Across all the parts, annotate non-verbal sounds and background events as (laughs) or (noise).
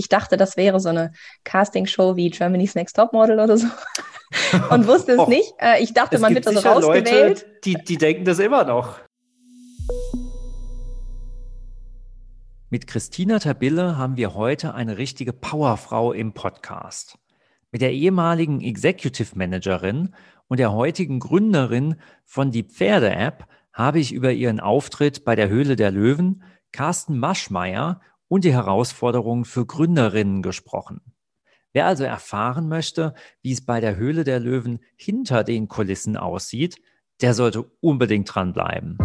Ich dachte, das wäre so eine Castingshow wie Germany's Next Topmodel oder so. (laughs) Und wusste es oh, nicht. Äh, ich dachte, man wird da so rausgewählt. Leute, die, die denken das immer noch. Mit Christina Tabille haben wir heute eine richtige Powerfrau im Podcast. Mit der ehemaligen Executive Managerin und der heutigen Gründerin von die Pferde-App habe ich über ihren Auftritt bei der Höhle der Löwen, Carsten Maschmeyer und die Herausforderungen für Gründerinnen gesprochen. Wer also erfahren möchte, wie es bei der Höhle der Löwen hinter den Kulissen aussieht, der sollte unbedingt dranbleiben.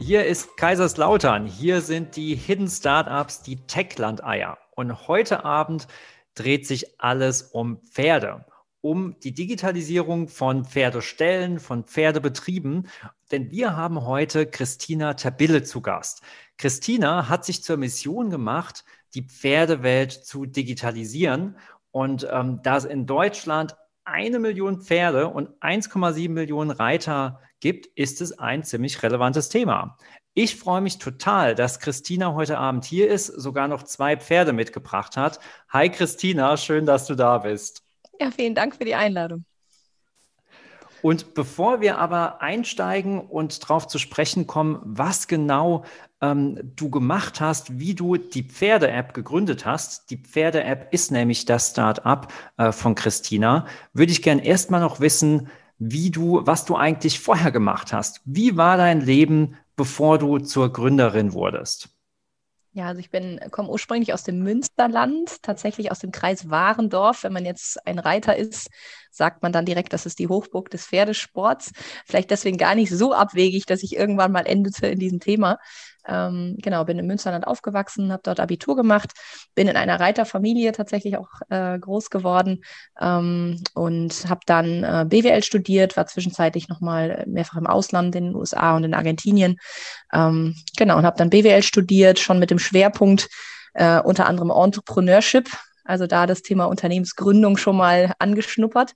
Hier ist Kaiserslautern. Hier sind die Hidden Startups, die Techland-Eier. Und heute Abend dreht sich alles um Pferde, um die Digitalisierung von Pferdestellen, von Pferdebetrieben. Denn wir haben heute Christina Tabille zu Gast. Christina hat sich zur Mission gemacht, die Pferdewelt zu digitalisieren. Und ähm, da es in Deutschland eine Million Pferde und 1,7 Millionen Reiter gibt, ist es ein ziemlich relevantes Thema. Ich freue mich total, dass Christina heute Abend hier ist, sogar noch zwei Pferde mitgebracht hat. Hi Christina, schön, dass du da bist. Ja, vielen Dank für die Einladung. Und bevor wir aber einsteigen und darauf zu sprechen kommen, was genau ähm, du gemacht hast, wie du die Pferde-App gegründet hast, die Pferde-App ist nämlich das Start-up äh, von Christina, würde ich gerne erstmal noch wissen, wie du, was du eigentlich vorher gemacht hast. Wie war dein Leben, bevor du zur Gründerin wurdest? Ja, also ich bin, komme ursprünglich aus dem Münsterland, tatsächlich aus dem Kreis Warendorf. Wenn man jetzt ein Reiter ist, sagt man dann direkt, das ist die Hochburg des Pferdesports. Vielleicht deswegen gar nicht so abwegig, dass ich irgendwann mal endete in diesem Thema. Ähm, genau, bin in Münsterland aufgewachsen, habe dort Abitur gemacht, bin in einer Reiterfamilie tatsächlich auch äh, groß geworden ähm, und habe dann äh, BWL studiert, war zwischenzeitlich nochmal mehrfach im Ausland in den USA und in Argentinien. Ähm, genau, und habe dann BWL studiert, schon mit dem Schwerpunkt äh, unter anderem Entrepreneurship, also da das Thema Unternehmensgründung schon mal angeschnuppert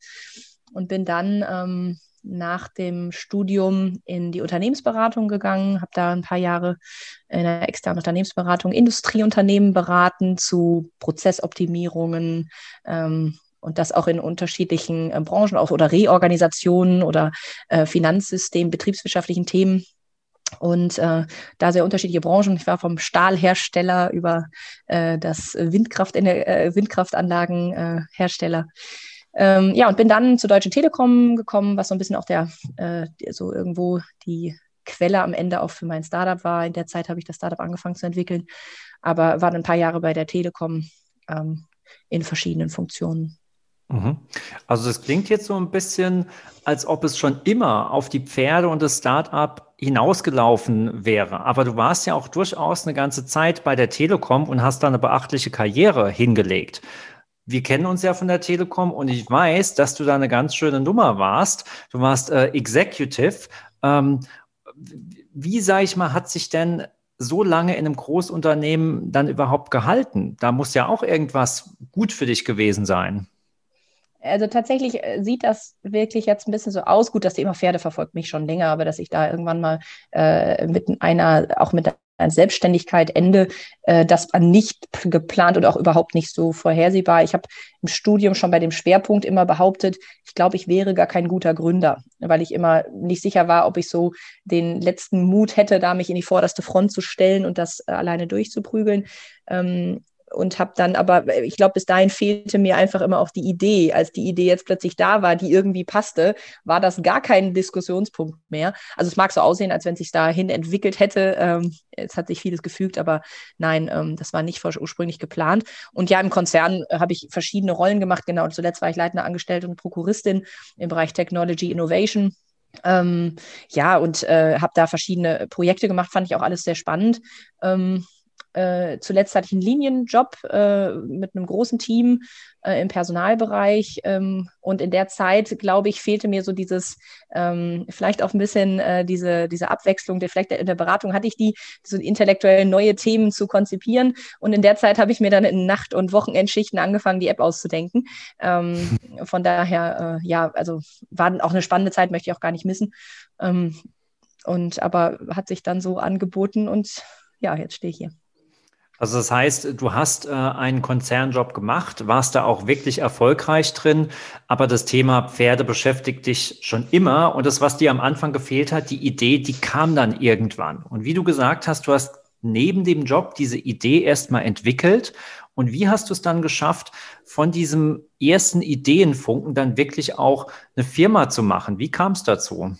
und bin dann ähm, nach dem Studium in die Unternehmensberatung gegangen, habe da ein paar Jahre in einer externen Unternehmensberatung Industrieunternehmen beraten zu Prozessoptimierungen ähm, und das auch in unterschiedlichen äh, Branchen auch, oder Reorganisationen oder äh, Finanzsystem, betriebswirtschaftlichen Themen. Und äh, da sehr unterschiedliche Branchen. Ich war vom Stahlhersteller über äh, das Windkraft, äh, Windkraftanlagenhersteller ähm, ja, und bin dann zur Deutschen Telekom gekommen, was so ein bisschen auch der, äh, so irgendwo die Quelle am Ende auch für mein Startup war. In der Zeit habe ich das Startup angefangen zu entwickeln, aber war dann ein paar Jahre bei der Telekom ähm, in verschiedenen Funktionen. Mhm. Also das klingt jetzt so ein bisschen, als ob es schon immer auf die Pferde und das Startup hinausgelaufen wäre. Aber du warst ja auch durchaus eine ganze Zeit bei der Telekom und hast da eine beachtliche Karriere hingelegt wir kennen uns ja von der Telekom und ich weiß, dass du da eine ganz schöne Nummer warst. Du warst äh, Executive. Ähm, wie, sage ich mal, hat sich denn so lange in einem Großunternehmen dann überhaupt gehalten? Da muss ja auch irgendwas gut für dich gewesen sein. Also tatsächlich äh, sieht das wirklich jetzt ein bisschen so aus. Gut, das Thema Pferde verfolgt mich schon länger, aber dass ich da irgendwann mal äh, mit einer, auch mit an Selbstständigkeit Ende, äh, das war nicht geplant und auch überhaupt nicht so vorhersehbar. Ich habe im Studium schon bei dem Schwerpunkt immer behauptet, ich glaube, ich wäre gar kein guter Gründer, weil ich immer nicht sicher war, ob ich so den letzten Mut hätte, da mich in die vorderste Front zu stellen und das alleine durchzuprügeln. Ähm, und habe dann aber, ich glaube, bis dahin fehlte mir einfach immer auch die Idee. Als die Idee jetzt plötzlich da war, die irgendwie passte, war das gar kein Diskussionspunkt mehr. Also es mag so aussehen, als wenn sich dahin entwickelt hätte. Ähm, es hat sich vieles gefügt, aber nein, ähm, das war nicht ursprünglich geplant. Und ja, im Konzern äh, habe ich verschiedene Rollen gemacht. Genau, zuletzt war ich leitende Angestellte und Prokuristin im Bereich Technology Innovation. Ähm, ja, und äh, habe da verschiedene Projekte gemacht, fand ich auch alles sehr spannend. Ähm, äh, zuletzt hatte ich einen Linienjob äh, mit einem großen Team äh, im Personalbereich. Ähm, und in der Zeit, glaube ich, fehlte mir so dieses, ähm, vielleicht auch ein bisschen äh, diese, diese Abwechslung, der vielleicht in der Beratung hatte ich die, so intellektuell neue Themen zu konzipieren. Und in der Zeit habe ich mir dann in Nacht- und Wochenendschichten angefangen, die App auszudenken. Ähm, (laughs) von daher, äh, ja, also war auch eine spannende Zeit, möchte ich auch gar nicht missen. Ähm, und aber hat sich dann so angeboten und ja, jetzt stehe ich hier. Also das heißt, du hast äh, einen Konzernjob gemacht, warst da auch wirklich erfolgreich drin, aber das Thema Pferde beschäftigt dich schon immer und das, was dir am Anfang gefehlt hat, die Idee, die kam dann irgendwann. Und wie du gesagt hast, du hast neben dem Job diese Idee erstmal entwickelt und wie hast du es dann geschafft, von diesem ersten Ideenfunken dann wirklich auch eine Firma zu machen? Wie kam es dazu?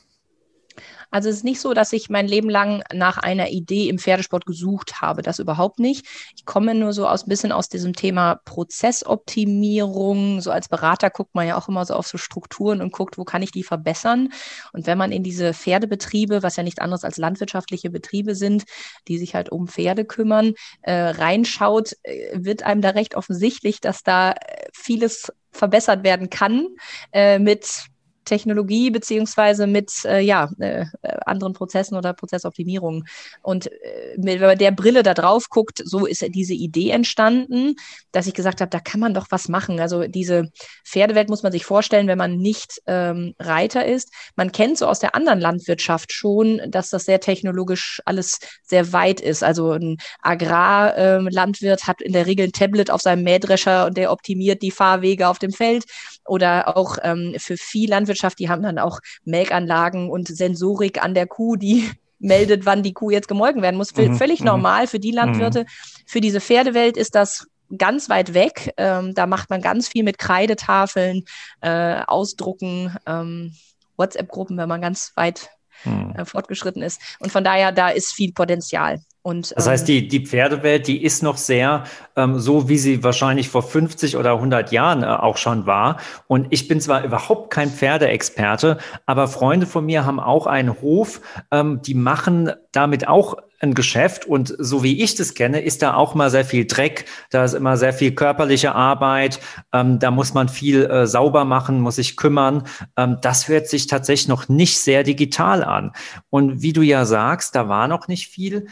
Also es ist nicht so, dass ich mein Leben lang nach einer Idee im Pferdesport gesucht habe. Das überhaupt nicht. Ich komme nur so aus ein bisschen aus diesem Thema Prozessoptimierung. So als Berater guckt man ja auch immer so auf so Strukturen und guckt, wo kann ich die verbessern. Und wenn man in diese Pferdebetriebe, was ja nichts anderes als landwirtschaftliche Betriebe sind, die sich halt um Pferde kümmern, äh, reinschaut, äh, wird einem da recht offensichtlich, dass da äh, vieles verbessert werden kann äh, mit Technologie beziehungsweise mit äh, ja, äh, anderen Prozessen oder Prozessoptimierungen. Und äh, wenn man der Brille da drauf guckt, so ist diese Idee entstanden, dass ich gesagt habe, da kann man doch was machen. Also diese Pferdewelt muss man sich vorstellen, wenn man nicht ähm, Reiter ist. Man kennt so aus der anderen Landwirtschaft schon, dass das sehr technologisch alles sehr weit ist. Also ein Agrarlandwirt ähm, hat in der Regel ein Tablet auf seinem Mähdrescher und der optimiert die Fahrwege auf dem Feld. Oder auch ähm, für viel Landwirtschaft, die haben dann auch Melkanlagen und Sensorik an der Kuh, die (laughs) meldet, wann die Kuh jetzt gemolken werden muss. Mhm. Völlig mhm. normal für die Landwirte. Mhm. Für diese Pferdewelt ist das ganz weit weg. Ähm, da macht man ganz viel mit Kreidetafeln, äh, Ausdrucken, ähm, WhatsApp-Gruppen, wenn man ganz weit mhm. äh, fortgeschritten ist. Und von daher, da ist viel Potenzial. Und, das heißt, ähm, die, die Pferdewelt, die ist noch sehr ähm, so, wie sie wahrscheinlich vor 50 oder 100 Jahren äh, auch schon war. Und ich bin zwar überhaupt kein Pferdeexperte, aber Freunde von mir haben auch einen Hof, ähm, die machen damit auch ein Geschäft und so wie ich das kenne, ist da auch mal sehr viel Dreck, da ist immer sehr viel körperliche Arbeit, ähm, da muss man viel äh, sauber machen, muss sich kümmern. Ähm, das hört sich tatsächlich noch nicht sehr digital an. Und wie du ja sagst, da war noch nicht viel.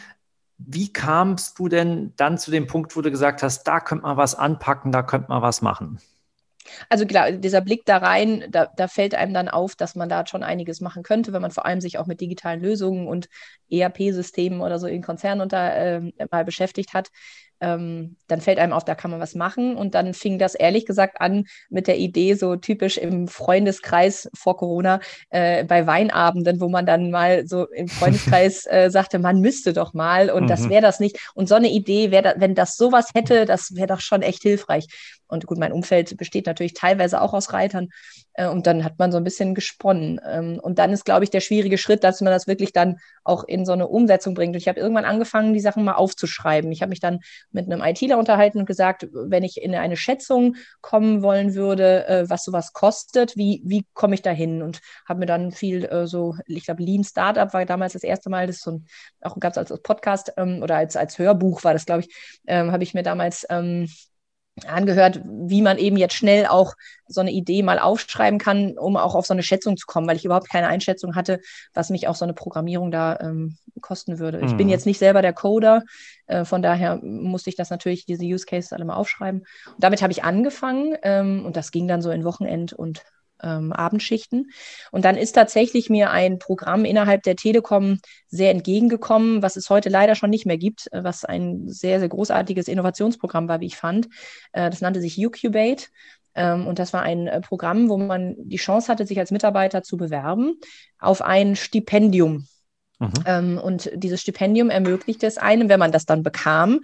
Wie kamst du denn dann zu dem Punkt, wo du gesagt hast, da könnte man was anpacken, da könnte man was machen? Also klar, dieser Blick da rein, da, da, fällt einem dann auf, dass man da schon einiges machen könnte, wenn man vor allem sich auch mit digitalen Lösungen und ERP-Systemen oder so in Konzernen unter, äh, mal beschäftigt hat ähm, dann fällt einem auf, da kann man was machen. Und dann fing das ehrlich gesagt an mit der Idee, so typisch im Freundeskreis vor Corona, äh, bei Weinabenden, wo man dann mal so im (laughs) Freundeskreis äh, sagte, man müsste doch mal und mhm. das wäre das nicht. Und so eine Idee, da, wenn das sowas hätte, das wäre doch schon echt hilfreich. Und gut, mein Umfeld besteht natürlich teilweise auch aus Reitern. Äh, und dann hat man so ein bisschen gesponnen. Ähm, und dann ist, glaube ich, der schwierige Schritt, dass man das wirklich dann auch in so eine Umsetzung bringt. Und ich habe irgendwann angefangen, die Sachen mal aufzuschreiben. Ich habe mich dann mit einem ITler unterhalten und gesagt, wenn ich in eine Schätzung kommen wollen würde, äh, was sowas kostet, wie, wie komme ich da hin? Und habe mir dann viel äh, so, ich glaube, Lean Startup war damals das erste Mal, das so ein, auch gab es als Podcast ähm, oder als, als Hörbuch war das, glaube ich, ähm, habe ich mir damals angehört, wie man eben jetzt schnell auch so eine Idee mal aufschreiben kann, um auch auf so eine Schätzung zu kommen, weil ich überhaupt keine Einschätzung hatte, was mich auch so eine Programmierung da ähm, kosten würde. Mhm. Ich bin mhm. jetzt nicht selber der Coder, äh, von daher musste ich das natürlich, diese Use Cases alle mal aufschreiben. Und damit habe ich angefangen ähm, und das ging dann so in Wochenend und ähm, Abendschichten. Und dann ist tatsächlich mir ein Programm innerhalb der Telekom sehr entgegengekommen, was es heute leider schon nicht mehr gibt, äh, was ein sehr, sehr großartiges Innovationsprogramm war, wie ich fand. Äh, das nannte sich Ucubate. Ähm, und das war ein äh, Programm, wo man die Chance hatte, sich als Mitarbeiter zu bewerben auf ein Stipendium. Mhm. Ähm, und dieses Stipendium ermöglichte es einem, wenn man das dann bekam,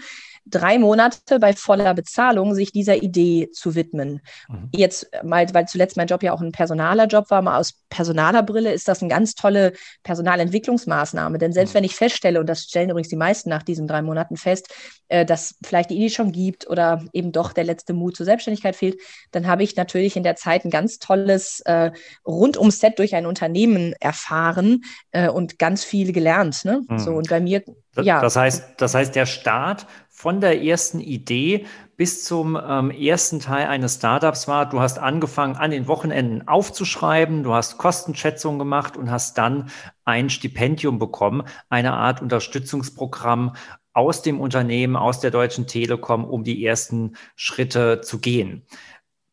drei Monate bei voller Bezahlung sich dieser Idee zu widmen. Mhm. Jetzt mal, weil zuletzt mein Job ja auch ein personaler Job war, mal aus personaler Brille ist das eine ganz tolle Personalentwicklungsmaßnahme. Denn selbst mhm. wenn ich feststelle, und das stellen übrigens die meisten nach diesen drei Monaten fest, äh, dass vielleicht die Idee schon gibt oder eben doch der letzte Mut zur Selbstständigkeit fehlt, dann habe ich natürlich in der Zeit ein ganz tolles äh, Rundum-Set durch ein Unternehmen erfahren äh, und ganz viel gelernt. Ne? Mhm. So, und bei mir, ja. Das heißt, das heißt, der Start von der ersten Idee bis zum ähm, ersten Teil eines Startups war. Du hast angefangen, an den Wochenenden aufzuschreiben, du hast Kostenschätzungen gemacht und hast dann ein Stipendium bekommen, eine Art Unterstützungsprogramm aus dem Unternehmen, aus der Deutschen Telekom, um die ersten Schritte zu gehen.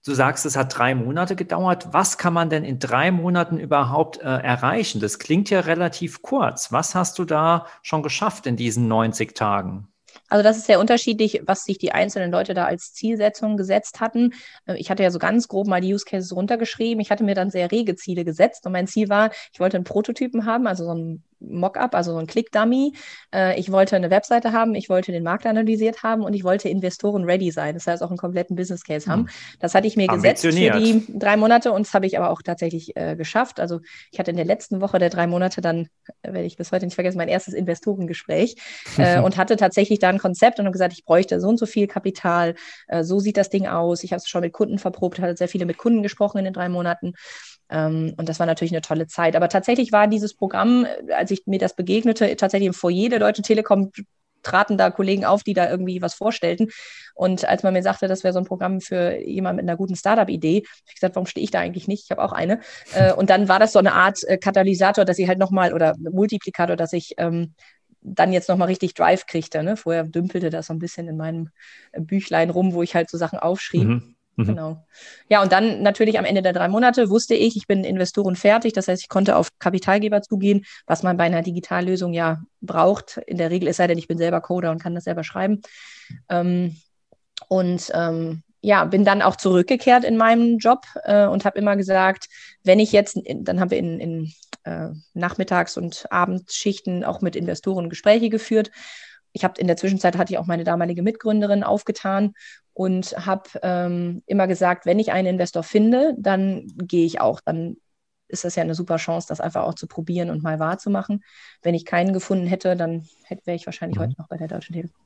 Du sagst, es hat drei Monate gedauert. Was kann man denn in drei Monaten überhaupt äh, erreichen? Das klingt ja relativ kurz. Was hast du da schon geschafft in diesen 90 Tagen? Also das ist sehr unterschiedlich, was sich die einzelnen Leute da als Zielsetzung gesetzt hatten. Äh, ich hatte ja so ganz grob mal die Use Cases runtergeschrieben. Ich hatte mir dann sehr rege Ziele gesetzt und mein Ziel war, ich wollte einen Prototypen haben, also so ein Mockup, also so ein Click-Dummy. Äh, ich wollte eine Webseite haben, ich wollte den Markt analysiert haben und ich wollte Investoren ready sein. Das heißt auch einen kompletten Business Case haben. Hm. Das hatte ich mir gesetzt für die drei Monate und das habe ich aber auch tatsächlich äh, geschafft. Also ich hatte in der letzten Woche der drei Monate dann, äh, werde ich bis heute nicht vergessen, mein erstes Investorengespräch (laughs) äh, und hatte tatsächlich da ein Konzept und habe gesagt, ich bräuchte so und so viel Kapital. Äh, so sieht das Ding aus. Ich habe es schon mit Kunden verprobt, hatte sehr viele mit Kunden gesprochen in den drei Monaten und das war natürlich eine tolle Zeit. Aber tatsächlich war dieses Programm, äh, als ich mir das begegnete, tatsächlich im Foyer der Deutschen Telekom traten da Kollegen auf, die da irgendwie was vorstellten. Und als man mir sagte, das wäre so ein Programm für jemanden mit einer guten Startup-Idee, habe ich gesagt, warum stehe ich da eigentlich nicht? Ich habe auch eine. Äh, und dann war das so eine Art äh, Katalysator, dass ich halt nochmal oder Multiplikator, dass ich ähm, dann jetzt nochmal richtig Drive kriegte. Ne? Vorher dümpelte das so ein bisschen in meinem Büchlein rum, wo ich halt so Sachen aufschrieb. Mhm. Mhm. Genau. Ja, und dann natürlich am Ende der drei Monate wusste ich, ich bin Investoren fertig. Das heißt, ich konnte auf Kapitalgeber zugehen, was man bei einer Digitallösung ja braucht. In der Regel, es sei denn, ich bin selber Coder und kann das selber schreiben. Ähm, und ähm, ja, bin dann auch zurückgekehrt in meinem Job äh, und habe immer gesagt, wenn ich jetzt, dann haben wir in, in äh, Nachmittags- und Abendschichten auch mit Investoren Gespräche geführt. Ich habe in der Zwischenzeit hatte ich auch meine damalige Mitgründerin aufgetan und habe ähm, immer gesagt, wenn ich einen Investor finde, dann gehe ich auch. Dann ist das ja eine super Chance, das einfach auch zu probieren und mal wahrzumachen. Wenn ich keinen gefunden hätte, dann wäre ich wahrscheinlich mhm. heute noch bei der Deutschen Telekom.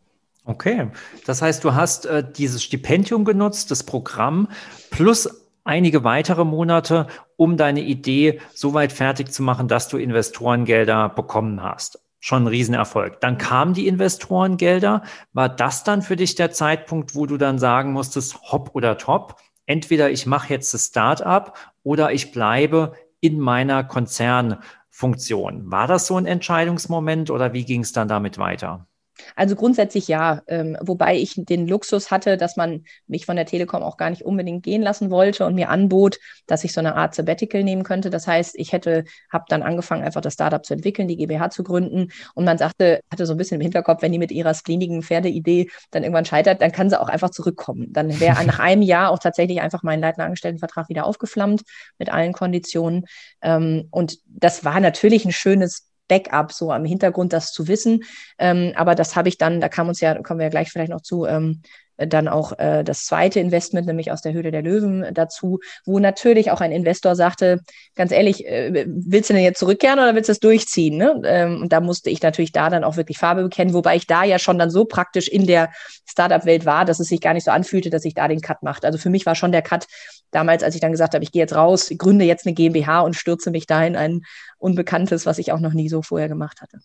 Okay, das heißt, du hast äh, dieses Stipendium genutzt, das Programm, plus einige weitere Monate, um deine Idee so weit fertig zu machen, dass du Investorengelder bekommen hast schon ein Riesenerfolg. Dann kamen die Investorengelder. War das dann für dich der Zeitpunkt, wo du dann sagen musstest, hopp oder top? Entweder ich mache jetzt das Startup oder ich bleibe in meiner Konzernfunktion. War das so ein Entscheidungsmoment oder wie ging es dann damit weiter? Also grundsätzlich ja, ähm, wobei ich den Luxus hatte, dass man mich von der Telekom auch gar nicht unbedingt gehen lassen wollte und mir anbot, dass ich so eine Art Sabbatical nehmen könnte. Das heißt, ich hätte, habe dann angefangen, einfach das Startup zu entwickeln, die GmbH zu gründen und man sagte, hatte so ein bisschen im Hinterkopf, wenn die mit ihrer splinigen Pferdeidee dann irgendwann scheitert, dann kann sie auch einfach zurückkommen. Dann wäre (laughs) nach einem Jahr auch tatsächlich einfach mein leitender Angestelltenvertrag wieder aufgeflammt mit allen Konditionen. Ähm, und das war natürlich ein schönes Backup, so am Hintergrund das zu wissen. Ähm, aber das habe ich dann, da kam uns ja, kommen wir ja gleich vielleicht noch zu, ähm, dann auch äh, das zweite Investment, nämlich aus der Höhle der Löwen dazu, wo natürlich auch ein Investor sagte, ganz ehrlich, äh, willst du denn jetzt zurückkehren oder willst du es durchziehen? Ne? Ähm, und da musste ich natürlich da dann auch wirklich Farbe bekennen, wobei ich da ja schon dann so praktisch in der Startup-Welt war, dass es sich gar nicht so anfühlte, dass ich da den Cut machte. Also für mich war schon der Cut damals, als ich dann gesagt habe, ich gehe jetzt raus, gründe jetzt eine GmbH und stürze mich da in ein Unbekanntes, was ich auch noch nie so vorher gemacht hatte.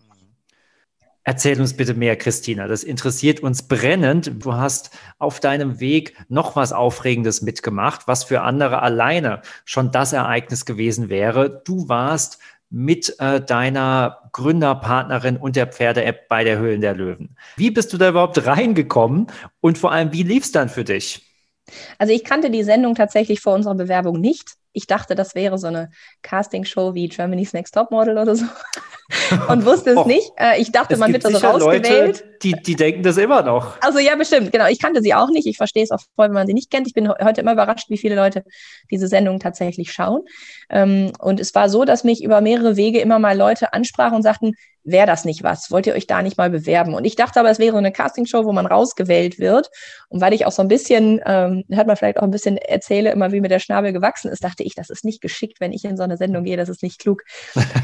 Erzähl uns bitte mehr, Christina. Das interessiert uns brennend. Du hast auf deinem Weg noch was Aufregendes mitgemacht, was für andere alleine schon das Ereignis gewesen wäre. Du warst mit äh, deiner Gründerpartnerin und der Pferde-App bei der Höhlen der Löwen. Wie bist du da überhaupt reingekommen und vor allem, wie lief es dann für dich? Also ich kannte die Sendung tatsächlich vor unserer Bewerbung nicht. Ich dachte, das wäre so eine Castingshow wie Germany's Next Top Model oder so. (laughs) Und wusste es Och, nicht. Äh, ich dachte, man wird da so rausgewählt. Leute, die, die denken das immer noch. Also ja, bestimmt. Genau. Ich kannte sie auch nicht. Ich verstehe es auch voll, wenn man sie nicht kennt. Ich bin heute immer überrascht, wie viele Leute diese Sendung tatsächlich schauen. Ähm, und es war so, dass mich über mehrere Wege immer mal Leute ansprachen und sagten, wäre das nicht was? Wollt ihr euch da nicht mal bewerben? Und ich dachte aber, es wäre eine Castingshow, wo man rausgewählt wird. Und weil ich auch so ein bisschen, ähm, hört man vielleicht auch ein bisschen erzähle, immer wie mir der Schnabel gewachsen ist, dachte ich, das ist nicht geschickt, wenn ich in so eine Sendung gehe, das ist nicht klug.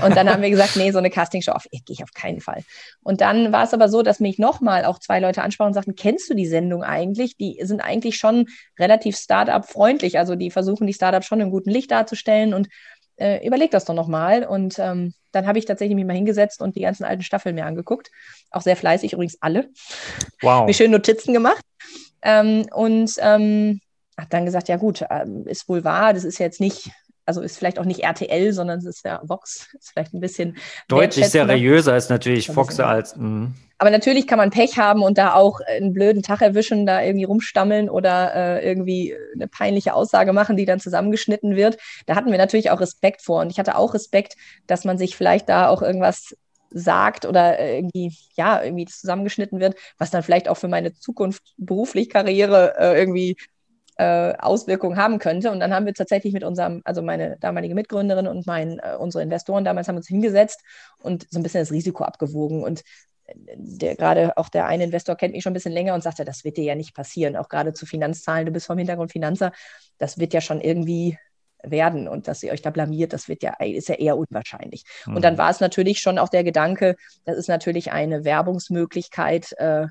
Und dann haben wir gesagt, nee, so eine Castingshow auf, gehe ich auf keinen Fall. Und dann war es aber so, dass mich nochmal auch zwei Leute ansprachen und sagten, kennst du die Sendung eigentlich? Die sind eigentlich schon relativ Startup-freundlich. Also die versuchen die Startups schon im guten Licht darzustellen und äh, überleg das doch nochmal. Und ähm, dann habe ich tatsächlich mich mal hingesetzt und die ganzen alten Staffeln mir angeguckt. Auch sehr fleißig, übrigens alle. Wow. Mir schön Notizen gemacht. Ähm, und ähm, hat dann gesagt, ja gut, ähm, ist wohl wahr, das ist jetzt nicht also ist vielleicht auch nicht RTL, sondern es ist ja Vox, ist vielleicht ein bisschen deutlich seriöser ist natürlich Fox als. Mh. Aber natürlich kann man Pech haben und da auch einen blöden Tag erwischen, da irgendwie rumstammeln oder äh, irgendwie eine peinliche Aussage machen, die dann zusammengeschnitten wird. Da hatten wir natürlich auch Respekt vor und ich hatte auch Respekt, dass man sich vielleicht da auch irgendwas sagt oder irgendwie, ja, irgendwie zusammengeschnitten wird, was dann vielleicht auch für meine Zukunft beruflich Karriere äh, irgendwie äh, Auswirkungen haben könnte. Und dann haben wir tatsächlich mit unserem, also meine damalige Mitgründerin und mein, äh, unsere Investoren damals haben uns hingesetzt und so ein bisschen das Risiko abgewogen. Und äh, der gerade auch der eine Investor kennt mich schon ein bisschen länger und sagte, das wird dir ja nicht passieren, auch gerade zu Finanzzahlen, du bist vom Hintergrund Finanzer, das wird ja schon irgendwie werden und dass ihr euch da blamiert, das wird ja, ist ja eher unwahrscheinlich. Mhm. Und dann mhm. war es natürlich schon auch der Gedanke, das ist natürlich eine Werbungsmöglichkeit, äh,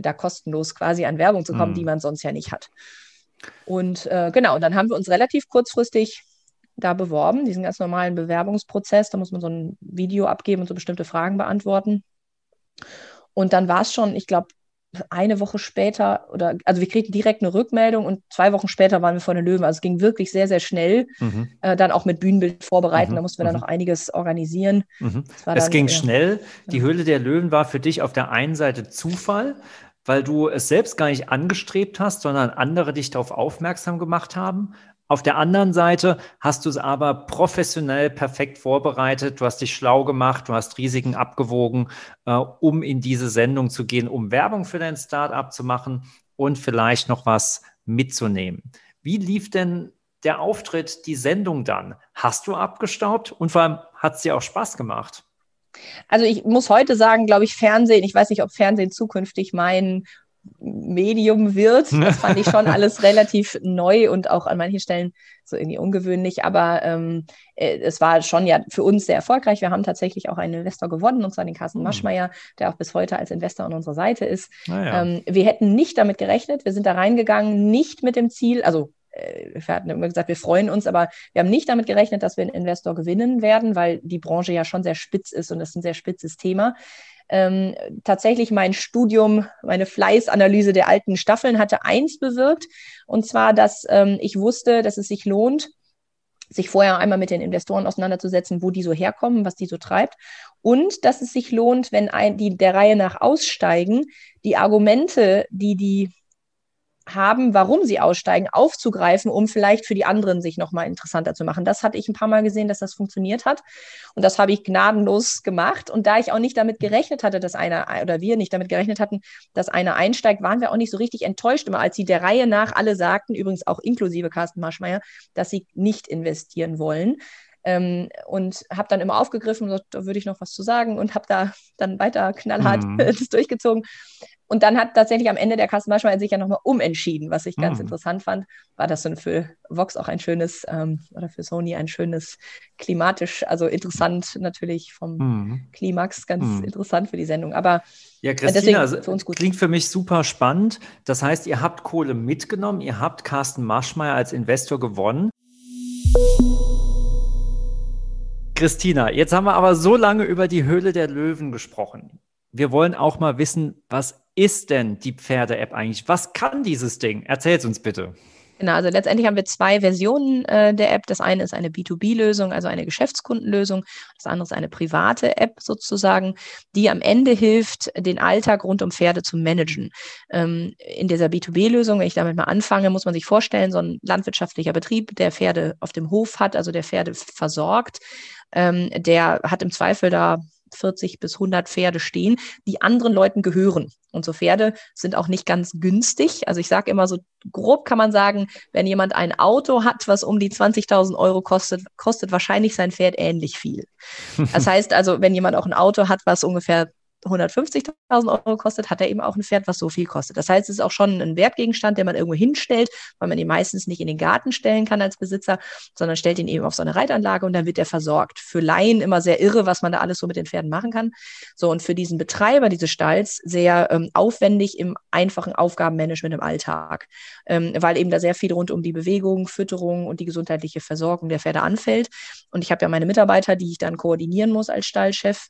da kostenlos quasi an Werbung zu kommen, mhm. die man sonst ja nicht hat. Und äh, genau, und dann haben wir uns relativ kurzfristig da beworben, diesen ganz normalen Bewerbungsprozess. Da muss man so ein Video abgeben und so bestimmte Fragen beantworten. Und dann war es schon, ich glaube, eine Woche später oder also wir kriegten direkt eine Rückmeldung und zwei Wochen später waren wir vor den Löwen. Also es ging wirklich sehr, sehr schnell. Mhm. Äh, dann auch mit Bühnenbild vorbereiten. Mhm. Da mussten wir dann mhm. noch einiges organisieren. Mhm. Es ging äh, schnell. Die Höhle der Löwen war für dich auf der einen Seite Zufall, weil du es selbst gar nicht angestrebt hast, sondern andere dich darauf aufmerksam gemacht haben. Auf der anderen Seite hast du es aber professionell perfekt vorbereitet, du hast dich schlau gemacht, du hast Risiken abgewogen, äh, um in diese Sendung zu gehen, um Werbung für dein Startup zu machen und vielleicht noch was mitzunehmen. Wie lief denn der Auftritt, die Sendung dann? Hast du abgestaubt und vor allem hat es dir auch Spaß gemacht? Also ich muss heute sagen, glaube ich, Fernsehen, ich weiß nicht, ob Fernsehen zukünftig mein Medium wird. (laughs) Das fand ich schon alles relativ neu und auch an manchen Stellen so irgendwie ungewöhnlich. Aber ähm, äh, es war schon ja für uns sehr erfolgreich. Wir haben tatsächlich auch einen Investor gewonnen, und zwar den Carsten hm. Maschmeyer, der auch bis heute als Investor an unserer Seite ist. Ah, ja. ähm, wir hätten nicht damit gerechnet. Wir sind da reingegangen, nicht mit dem Ziel, also äh, wir hatten immer gesagt, wir freuen uns, aber wir haben nicht damit gerechnet, dass wir einen Investor gewinnen werden, weil die Branche ja schon sehr spitz ist und das ist ein sehr spitzes Thema. Ähm, tatsächlich mein Studium, meine Fleißanalyse der alten Staffeln hatte eins bewirkt, und zwar, dass ähm, ich wusste, dass es sich lohnt, sich vorher einmal mit den Investoren auseinanderzusetzen, wo die so herkommen, was die so treibt. Und dass es sich lohnt, wenn ein, die der Reihe nach aussteigen, die Argumente, die die haben, warum sie aussteigen, aufzugreifen, um vielleicht für die anderen sich nochmal interessanter zu machen. Das hatte ich ein paar Mal gesehen, dass das funktioniert hat. Und das habe ich gnadenlos gemacht. Und da ich auch nicht damit gerechnet hatte, dass einer oder wir nicht damit gerechnet hatten, dass einer einsteigt, waren wir auch nicht so richtig enttäuscht immer, als sie der Reihe nach alle sagten, übrigens auch inklusive Carsten Marschmeier, dass sie nicht investieren wollen. Ähm, und habe dann immer aufgegriffen, so, da würde ich noch was zu sagen und habe da dann weiter knallhart mhm. (laughs) das durchgezogen. Und dann hat tatsächlich am Ende der Kastenmarschmeier sich ja nochmal umentschieden, was ich ganz mhm. interessant fand. War das so für Vox auch ein schönes, ähm, oder für Sony ein schönes klimatisch, also interessant natürlich vom mhm. Klimax, ganz mhm. interessant für die Sendung. Aber ja, äh, Christina, also, für uns gut. klingt für mich super spannend. Das heißt, ihr habt Kohle mitgenommen, ihr habt Carsten Marschmeier als Investor gewonnen. Christina, jetzt haben wir aber so lange über die Höhle der Löwen gesprochen. Wir wollen auch mal wissen, was ist denn die Pferde-App eigentlich? Was kann dieses Ding? Erzähl es uns bitte. Genau, also letztendlich haben wir zwei Versionen äh, der App. Das eine ist eine B2B-Lösung, also eine Geschäftskundenlösung. Das andere ist eine private App sozusagen, die am Ende hilft, den Alltag rund um Pferde zu managen. Ähm, in dieser B2B-Lösung, wenn ich damit mal anfange, muss man sich vorstellen, so ein landwirtschaftlicher Betrieb, der Pferde auf dem Hof hat, also der Pferde versorgt, ähm, der hat im Zweifel da 40 bis 100 Pferde stehen, die anderen Leuten gehören. Und so Pferde sind auch nicht ganz günstig. Also ich sage immer so grob kann man sagen, wenn jemand ein Auto hat, was um die 20.000 Euro kostet, kostet wahrscheinlich sein Pferd ähnlich viel. Das (laughs) heißt also, wenn jemand auch ein Auto hat, was ungefähr 150.000 Euro kostet, hat er eben auch ein Pferd, was so viel kostet. Das heißt, es ist auch schon ein Wertgegenstand, den man irgendwo hinstellt, weil man ihn meistens nicht in den Garten stellen kann als Besitzer, sondern stellt ihn eben auf so eine Reitanlage und dann wird er versorgt. Für Laien immer sehr irre, was man da alles so mit den Pferden machen kann. So, und für diesen Betreiber dieses Stalls sehr ähm, aufwendig im einfachen Aufgabenmanagement im Alltag, ähm, weil eben da sehr viel rund um die Bewegung, Fütterung und die gesundheitliche Versorgung der Pferde anfällt. Und ich habe ja meine Mitarbeiter, die ich dann koordinieren muss als Stallchef.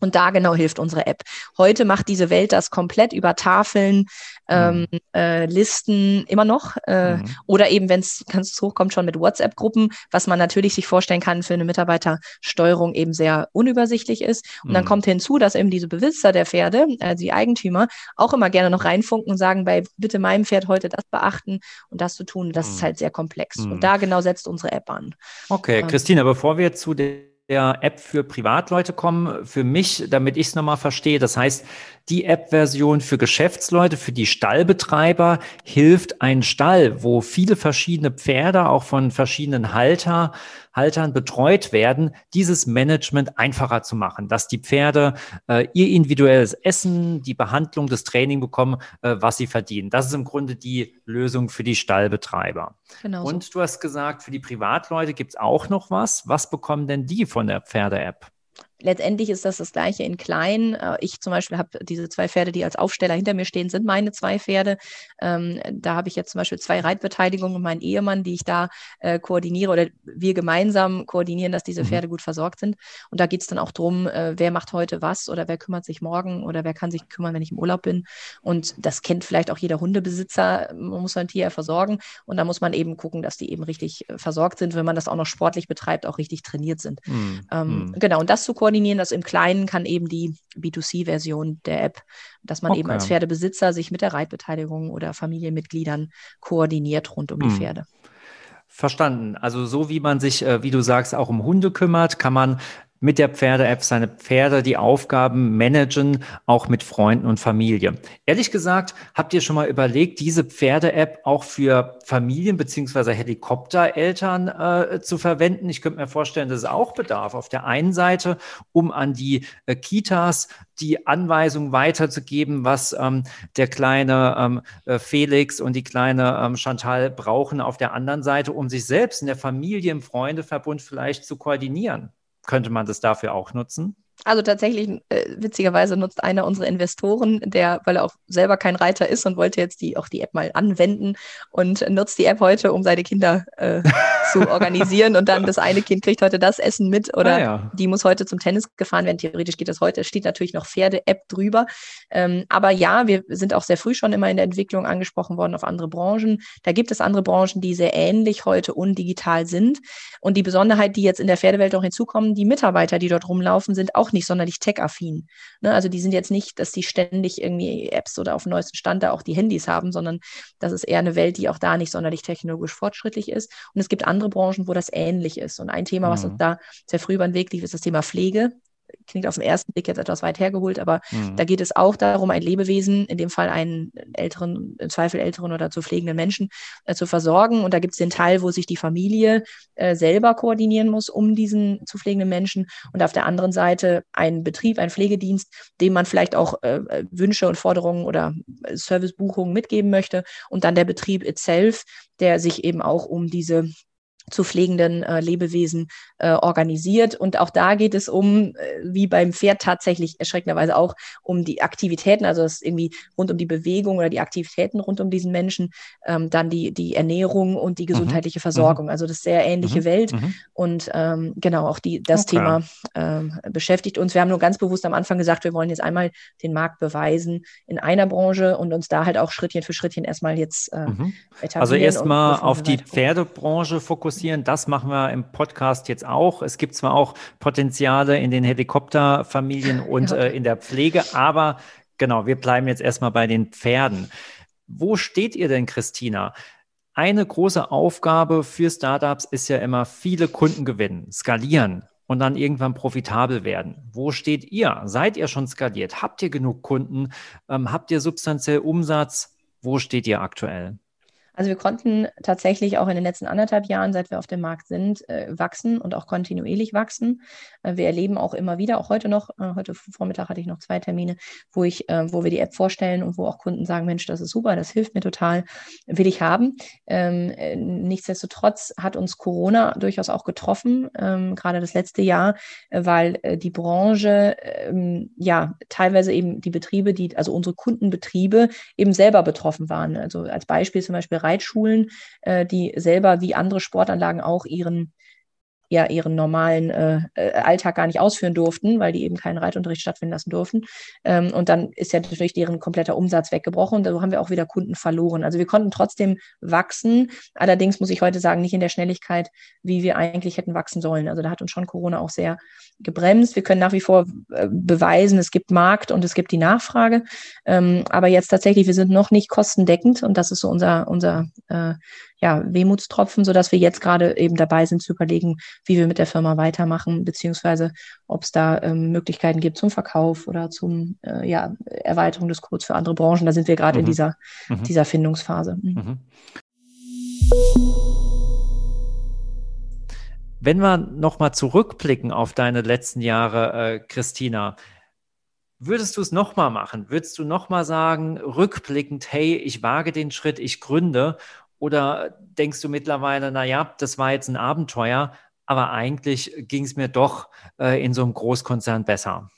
Und da genau hilft unsere App. Heute macht diese Welt das komplett über Tafeln, ähm, mhm. äh, Listen immer noch. Äh, mhm. Oder eben, wenn es ganz hochkommt, schon mit WhatsApp-Gruppen, was man natürlich sich vorstellen kann für eine Mitarbeitersteuerung eben sehr unübersichtlich ist. Und mhm. dann kommt hinzu, dass eben diese Besitzer der Pferde, also die Eigentümer, auch immer gerne noch reinfunken und sagen, bei bitte meinem Pferd heute das beachten und das zu tun. Das ist mhm. halt sehr komplex. Und mhm. da genau setzt unsere App an. Okay, ähm, Christina, bevor wir zu den der App für Privatleute kommen. Für mich, damit ich es nochmal verstehe, das heißt, die App-Version für Geschäftsleute, für die Stallbetreiber hilft ein Stall, wo viele verschiedene Pferde auch von verschiedenen Halter, Haltern betreut werden, dieses Management einfacher zu machen, dass die Pferde äh, ihr individuelles Essen, die Behandlung, das Training bekommen, äh, was sie verdienen. Das ist im Grunde die Lösung für die Stallbetreiber. Genau. Und du hast gesagt, für die Privatleute gibt es auch noch was. Was bekommen denn die von der Pferde-App? Letztendlich ist das das gleiche in klein. Äh, ich zum Beispiel habe diese zwei Pferde, die als Aufsteller hinter mir stehen, sind meine zwei Pferde. Ähm, da habe ich jetzt zum Beispiel zwei Reitbeteiligungen und meinen Ehemann, die ich da äh, koordiniere oder wir gemeinsam koordinieren, dass diese mhm. Pferde gut versorgt sind. Und da geht es dann auch darum, äh, wer macht heute was oder wer kümmert sich morgen oder wer kann sich kümmern, wenn ich im Urlaub bin. Und das kennt vielleicht auch jeder Hundebesitzer. Man muss sein Tier versorgen und da muss man eben gucken, dass die eben richtig äh, versorgt sind, wenn man das auch noch sportlich betreibt, auch richtig trainiert sind. Mhm. Ähm, mhm. Genau, und das zu koordinieren koordinieren. Das im Kleinen kann eben die B2C-Version der App, dass man okay. eben als Pferdebesitzer sich mit der Reitbeteiligung oder Familienmitgliedern koordiniert rund um hm. die Pferde. Verstanden. Also so wie man sich, äh, wie du sagst, auch um Hunde kümmert, kann man mit der Pferde-App seine Pferde die Aufgaben managen, auch mit Freunden und Familie. Ehrlich gesagt, habt ihr schon mal überlegt, diese Pferde-App auch für Familien beziehungsweise Helikoptereltern äh, zu verwenden? Ich könnte mir vorstellen, dass es auch bedarf. Auf der einen Seite, um an die äh, Kitas die Anweisung weiterzugeben, was ähm, der kleine ähm, äh, Felix und die kleine ähm, Chantal brauchen. Auf der anderen Seite, um sich selbst in der Familie, im Freundeverbund vielleicht zu koordinieren könnte man das dafür auch nutzen? Also tatsächlich, äh, witzigerweise nutzt einer unserer Investoren, der, weil er auch selber kein Reiter ist und wollte jetzt die, auch die App mal anwenden und nutzt die App heute, um seine Kinder äh, zu (laughs) organisieren. Und dann das eine Kind kriegt heute das Essen mit oder ah, ja. die muss heute zum Tennis gefahren werden. Theoretisch geht das heute. Es steht natürlich noch Pferde-App drüber. Ähm, aber ja, wir sind auch sehr früh schon immer in der Entwicklung angesprochen worden auf andere Branchen. Da gibt es andere Branchen, die sehr ähnlich heute undigital sind. Und die Besonderheit, die jetzt in der Pferdewelt noch hinzukommen, die Mitarbeiter, die dort rumlaufen, sind auch nicht sonderlich tech-affin. Ne? Also die sind jetzt nicht, dass die ständig irgendwie Apps oder auf dem neuesten Stand da auch die Handys haben, sondern das ist eher eine Welt, die auch da nicht sonderlich technologisch fortschrittlich ist. Und es gibt andere Branchen, wo das ähnlich ist. Und ein Thema, was uns mhm. da sehr früh über den Weg lief, ist das Thema Pflege klingt auf den ersten Blick jetzt etwas weit hergeholt, aber mhm. da geht es auch darum, ein Lebewesen, in dem Fall einen älteren, im Zweifel älteren oder zu pflegenden Menschen, äh, zu versorgen. Und da gibt es den Teil, wo sich die Familie äh, selber koordinieren muss um diesen zu pflegenden Menschen. Und auf der anderen Seite ein Betrieb, ein Pflegedienst, dem man vielleicht auch äh, Wünsche und Forderungen oder Servicebuchungen mitgeben möchte. Und dann der Betrieb itself, der sich eben auch um diese zu pflegenden äh, Lebewesen äh, organisiert. Und auch da geht es um, äh, wie beim Pferd tatsächlich erschreckenderweise auch, um die Aktivitäten, also das irgendwie rund um die Bewegung oder die Aktivitäten rund um diesen Menschen, ähm, dann die, die Ernährung und die mhm. gesundheitliche mhm. Versorgung. Also das ist sehr ähnliche mhm. Welt. Mhm. Und ähm, genau, auch die, das okay. Thema ähm, beschäftigt uns. Wir haben nur ganz bewusst am Anfang gesagt, wir wollen jetzt einmal den Markt beweisen in einer Branche und uns da halt auch Schrittchen für Schrittchen erstmal jetzt äh, mhm. Also erstmal auf die Pferdebranche fokussieren fokussieren. Das machen wir im Podcast jetzt auch. Es gibt zwar auch Potenziale in den Helikopterfamilien (laughs) und ja. äh, in der Pflege, aber genau, wir bleiben jetzt erstmal bei den Pferden. Wo steht ihr denn, Christina? Eine große Aufgabe für Startups ist ja immer viele Kunden gewinnen, skalieren und dann irgendwann profitabel werden. Wo steht ihr? Seid ihr schon skaliert? Habt ihr genug Kunden? Ähm, habt ihr substanziell Umsatz? Wo steht ihr aktuell? Also wir konnten tatsächlich auch in den letzten anderthalb Jahren, seit wir auf dem Markt sind, äh, wachsen und auch kontinuierlich wachsen. Äh, wir erleben auch immer wieder, auch heute noch, äh, heute Vormittag hatte ich noch zwei Termine, wo ich, wo wir die App vorstellen und wo auch Kunden sagen, Mensch, das ist super, das hilft mir total, will ich haben. Ähm, äh, nichtsdestotrotz hat uns Corona durchaus auch getroffen, ähm, gerade das letzte Jahr, weil die Branche ähm, ja teilweise eben die Betriebe, die, also unsere Kundenbetriebe eben selber betroffen waren. Also als Beispiel zum Beispiel Reitschulen, äh, die selber wie andere Sportanlagen auch ihren ja ihren normalen äh, äh, Alltag gar nicht ausführen durften, weil die eben keinen Reitunterricht stattfinden lassen durften. Ähm, und dann ist ja natürlich deren kompletter Umsatz weggebrochen und so haben wir auch wieder Kunden verloren. Also wir konnten trotzdem wachsen. Allerdings muss ich heute sagen, nicht in der Schnelligkeit, wie wir eigentlich hätten wachsen sollen. Also da hat uns schon Corona auch sehr gebremst. Wir können nach wie vor äh, beweisen, es gibt Markt und es gibt die Nachfrage. Ähm, aber jetzt tatsächlich, wir sind noch nicht kostendeckend und das ist so unser, unser äh, ja, Wehmutstropfen, sodass wir jetzt gerade eben dabei sind zu überlegen, wie wir mit der Firma weitermachen, beziehungsweise ob es da ähm, Möglichkeiten gibt zum Verkauf oder zum äh, ja, Erweiterung des Codes für andere Branchen. Da sind wir gerade mhm. in dieser, mhm. dieser Findungsphase. Mhm. mhm. Wenn wir nochmal zurückblicken auf deine letzten Jahre, äh, Christina, Würdest du es nochmal machen? Würdest du nochmal sagen, rückblickend, hey, ich wage den Schritt, ich gründe oder denkst du mittlerweile, naja, das war jetzt ein Abenteuer, aber eigentlich ging es mir doch äh, in so einem Großkonzern besser?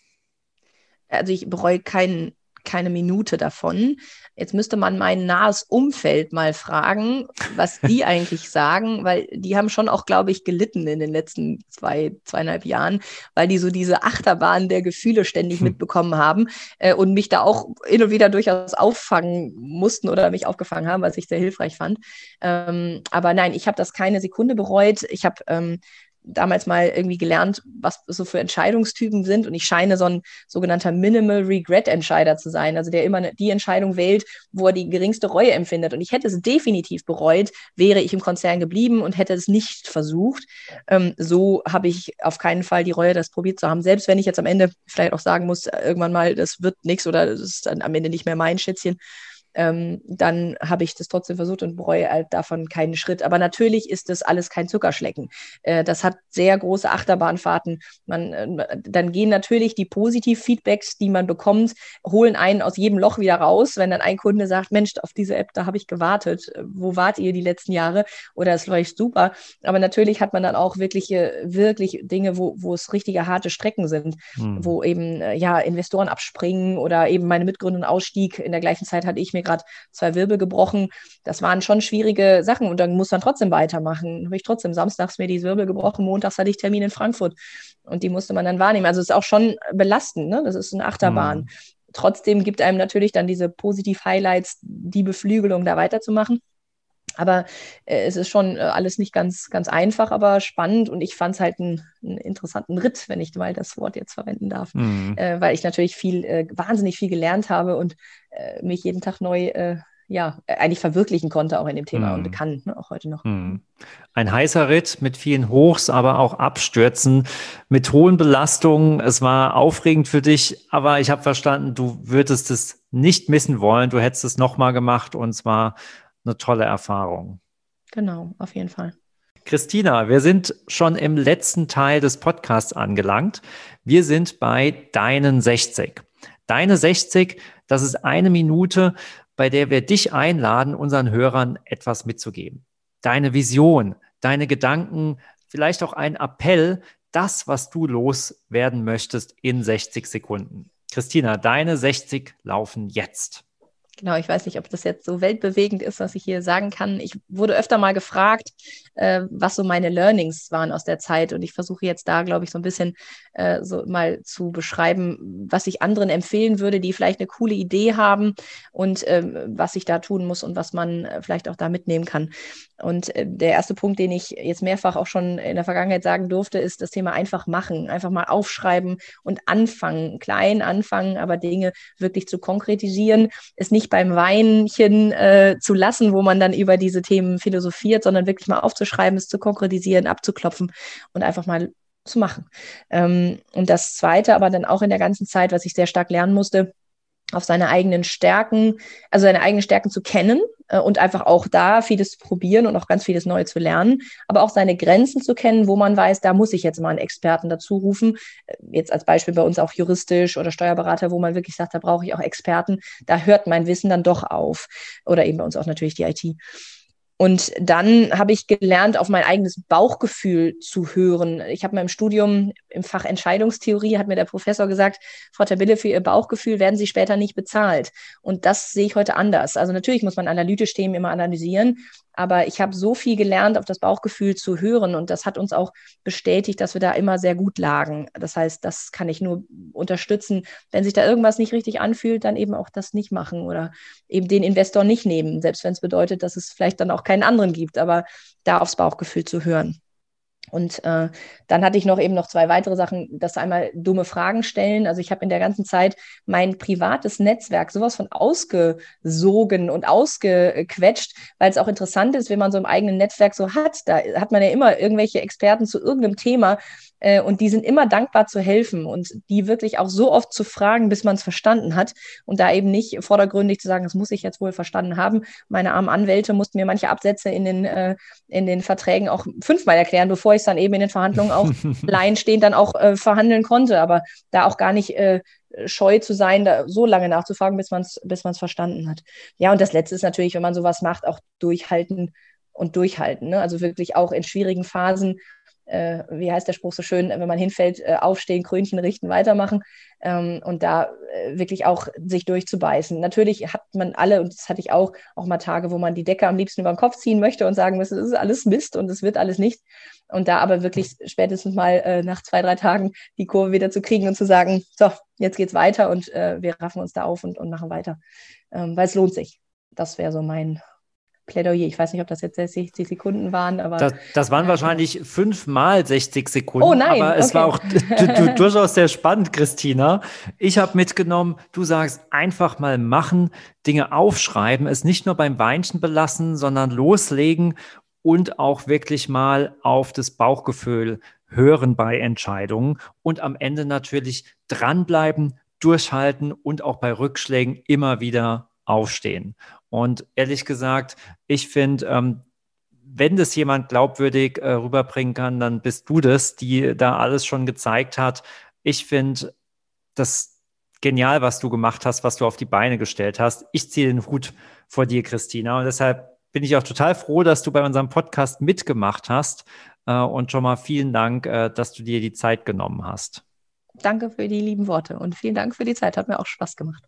Also ich bereue keinen keine Minute davon. Jetzt müsste man mein nahes Umfeld mal fragen, was die (laughs) eigentlich sagen, weil die haben schon auch, glaube ich, gelitten in den letzten zwei, zweieinhalb Jahren, weil die so diese Achterbahn der Gefühle ständig hm. mitbekommen haben äh, und mich da auch hin und wieder durchaus auffangen mussten oder mich aufgefangen haben, was ich sehr hilfreich fand. Ähm, aber nein, ich habe das keine Sekunde bereut. Ich habe ähm, damals mal irgendwie gelernt, was so für Entscheidungstypen sind. Und ich scheine so ein sogenannter Minimal Regret Entscheider zu sein, also der immer die Entscheidung wählt, wo er die geringste Reue empfindet. Und ich hätte es definitiv bereut, wäre ich im Konzern geblieben und hätte es nicht versucht. Ähm, so habe ich auf keinen Fall die Reue, das probiert zu haben. Selbst wenn ich jetzt am Ende vielleicht auch sagen muss, irgendwann mal, das wird nichts oder das ist dann am Ende nicht mehr mein Schätzchen ähm, dann habe ich das trotzdem versucht und bereue halt davon keinen Schritt. Aber natürlich ist das alles kein Zuckerschlecken. Äh, das hat sehr große Achterbahnfahrten. Man, äh, dann gehen natürlich die Positiv-Feedbacks, die man bekommt, holen einen aus jedem Loch wieder raus. Wenn dann ein Kunde sagt, Mensch, auf diese App, da habe ich gewartet. Wo wart ihr die letzten Jahre? Oder es läuft super. Aber natürlich hat man dann auch wirklich, wirklich Dinge, wo, wo es richtige harte Strecken sind, hm. wo eben äh, ja Investoren abspringen oder eben meine Mitgründung Ausstieg. In der gleichen Zeit hatte ich mir gerade zwei Wirbel gebrochen. Das waren schon schwierige Sachen und dann muss man trotzdem weitermachen. Habe ich trotzdem samstags mir die Wirbel gebrochen, montags hatte ich Termin in Frankfurt und die musste man dann wahrnehmen. Also es ist auch schon belastend, ne? Das ist eine Achterbahn. Mhm. Trotzdem gibt einem natürlich dann diese Positiv-Highlights, die Beflügelung, da weiterzumachen. Aber äh, es ist schon äh, alles nicht ganz, ganz einfach, aber spannend und ich fand es halt einen, einen, interessanten Ritt, wenn ich mal das Wort jetzt verwenden darf, mhm. äh, weil ich natürlich viel, äh, wahnsinnig viel gelernt habe und äh, mich jeden Tag neu äh, ja, eigentlich verwirklichen konnte auch in dem Thema mhm. und kann, ne, auch heute noch. Mhm. Ein heißer Ritt mit vielen Hochs, aber auch Abstürzen, mit hohen Belastungen. Es war aufregend für dich, aber ich habe verstanden, du würdest es nicht missen wollen. Du hättest es nochmal gemacht und zwar eine tolle Erfahrung. Genau, auf jeden Fall. Christina, wir sind schon im letzten Teil des Podcasts angelangt. Wir sind bei deinen 60. Deine 60, das ist eine Minute, bei der wir dich einladen, unseren Hörern etwas mitzugeben. Deine Vision, deine Gedanken, vielleicht auch ein Appell, das, was du loswerden möchtest in 60 Sekunden. Christina, deine 60 laufen jetzt. Genau, ich weiß nicht, ob das jetzt so weltbewegend ist, was ich hier sagen kann. Ich wurde öfter mal gefragt, äh, was so meine Learnings waren aus der Zeit. Und ich versuche jetzt da, glaube ich, so ein bisschen äh, so mal zu beschreiben, was ich anderen empfehlen würde, die vielleicht eine coole Idee haben und ähm, was ich da tun muss und was man äh, vielleicht auch da mitnehmen kann. Und äh, der erste Punkt, den ich jetzt mehrfach auch schon in der Vergangenheit sagen durfte, ist das Thema einfach machen, einfach mal aufschreiben und anfangen, klein anfangen, aber Dinge wirklich zu konkretisieren, es nicht beim Weinchen äh, zu lassen, wo man dann über diese Themen philosophiert, sondern wirklich mal aufzuschreiben, es zu konkretisieren, abzuklopfen und einfach mal zu machen. Ähm, und das Zweite, aber dann auch in der ganzen Zeit, was ich sehr stark lernen musste, auf seine eigenen Stärken, also seine eigenen Stärken zu kennen äh, und einfach auch da vieles zu probieren und auch ganz vieles Neues zu lernen, aber auch seine Grenzen zu kennen, wo man weiß, da muss ich jetzt mal einen Experten dazu rufen. Äh, jetzt als Beispiel bei uns auch juristisch oder Steuerberater, wo man wirklich sagt, da brauche ich auch Experten. Da hört mein Wissen dann doch auf. Oder eben bei uns auch natürlich die IT. Und dann habe ich gelernt, auf mein eigenes Bauchgefühl zu hören. Ich habe im Studium im Fach Entscheidungstheorie, hat mir der Professor gesagt, Frau Tabille, für Ihr Bauchgefühl werden Sie später nicht bezahlt. Und das sehe ich heute anders. Also natürlich muss man analytisch Themen immer analysieren, aber ich habe so viel gelernt, auf das Bauchgefühl zu hören und das hat uns auch bestätigt, dass wir da immer sehr gut lagen. Das heißt, das kann ich nur unterstützen. Wenn sich da irgendwas nicht richtig anfühlt, dann eben auch das nicht machen oder eben den Investor nicht nehmen, selbst wenn es bedeutet, dass es vielleicht dann auch keinen anderen gibt, aber da aufs Bauchgefühl zu hören. Und äh, dann hatte ich noch eben noch zwei weitere Sachen, das einmal dumme Fragen stellen. Also ich habe in der ganzen Zeit mein privates Netzwerk sowas von ausgesogen und ausgequetscht, weil es auch interessant ist, wenn man so im eigenen Netzwerk so hat. Da hat man ja immer irgendwelche Experten zu irgendeinem Thema äh, und die sind immer dankbar zu helfen und die wirklich auch so oft zu fragen, bis man es verstanden hat und da eben nicht vordergründig zu sagen, das muss ich jetzt wohl verstanden haben. Meine armen Anwälte mussten mir manche Absätze in den, äh, in den Verträgen auch fünfmal erklären, bevor ich es dann eben in den Verhandlungen auch (laughs) stehend dann auch äh, verhandeln konnte, aber da auch gar nicht äh, scheu zu sein, da so lange nachzufragen, bis man es bis man's verstanden hat. Ja, und das Letzte ist natürlich, wenn man sowas macht, auch durchhalten und durchhalten. Ne? Also wirklich auch in schwierigen Phasen äh, wie heißt der Spruch so schön, wenn man hinfällt, äh, aufstehen, Krönchen richten, weitermachen ähm, und da äh, wirklich auch sich durchzubeißen. Natürlich hat man alle, und das hatte ich auch, auch mal Tage, wo man die Decke am liebsten über den Kopf ziehen möchte und sagen muss, es ist alles Mist und es wird alles nicht. Und da aber wirklich spätestens mal äh, nach zwei, drei Tagen die Kurve wieder zu kriegen und zu sagen, so, jetzt geht's weiter und äh, wir raffen uns da auf und, und machen weiter. Ähm, weil es lohnt sich. Das wäre so mein, Plädoyer. Ich weiß nicht, ob das jetzt 60 Sekunden waren, aber. Das, das waren wahrscheinlich fünfmal 60 Sekunden. Oh nein. Aber es okay. war auch (laughs) durchaus sehr spannend, Christina. Ich habe mitgenommen, du sagst einfach mal machen, Dinge aufschreiben, es nicht nur beim Weinchen belassen, sondern loslegen und auch wirklich mal auf das Bauchgefühl hören bei Entscheidungen und am Ende natürlich dranbleiben, durchhalten und auch bei Rückschlägen immer wieder aufstehen. Und ehrlich gesagt, ich finde, ähm, wenn das jemand glaubwürdig äh, rüberbringen kann, dann bist du das, die da alles schon gezeigt hat. Ich finde das genial, was du gemacht hast, was du auf die Beine gestellt hast. Ich ziehe den Hut vor dir, Christina. Und deshalb bin ich auch total froh, dass du bei unserem Podcast mitgemacht hast. Äh, und schon mal vielen Dank, äh, dass du dir die Zeit genommen hast. Danke für die lieben Worte und vielen Dank für die Zeit. Hat mir auch Spaß gemacht.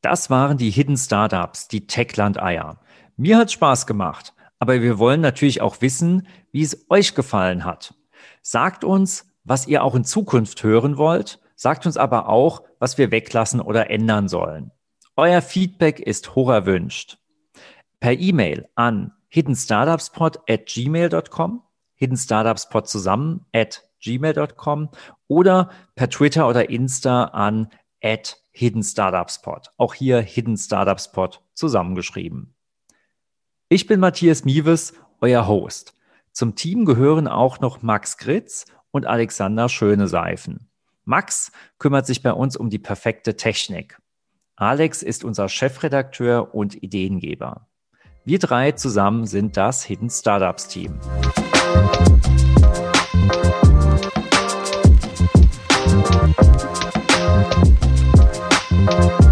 Das waren die Hidden Startups, die Techland-Eier. Mir hat Spaß gemacht, aber wir wollen natürlich auch wissen, wie es euch gefallen hat. Sagt uns, was ihr auch in Zukunft hören wollt, sagt uns aber auch, was wir weglassen oder ändern sollen. Euer Feedback ist hoch erwünscht. Per E-Mail an hiddenstartupspod at gmail.com, hiddenstartupspod zusammen at gmail.com oder per Twitter oder Insta an at Hidden Startups Pod. Auch hier Hidden Startups Pod zusammengeschrieben. Ich bin Matthias Mieves, euer Host. Zum Team gehören auch noch Max Gritz und Alexander Schöne Seifen. Max kümmert sich bei uns um die perfekte Technik. Alex ist unser Chefredakteur und Ideengeber. Wir drei zusammen sind das Hidden Startups Team. Musik Thank you.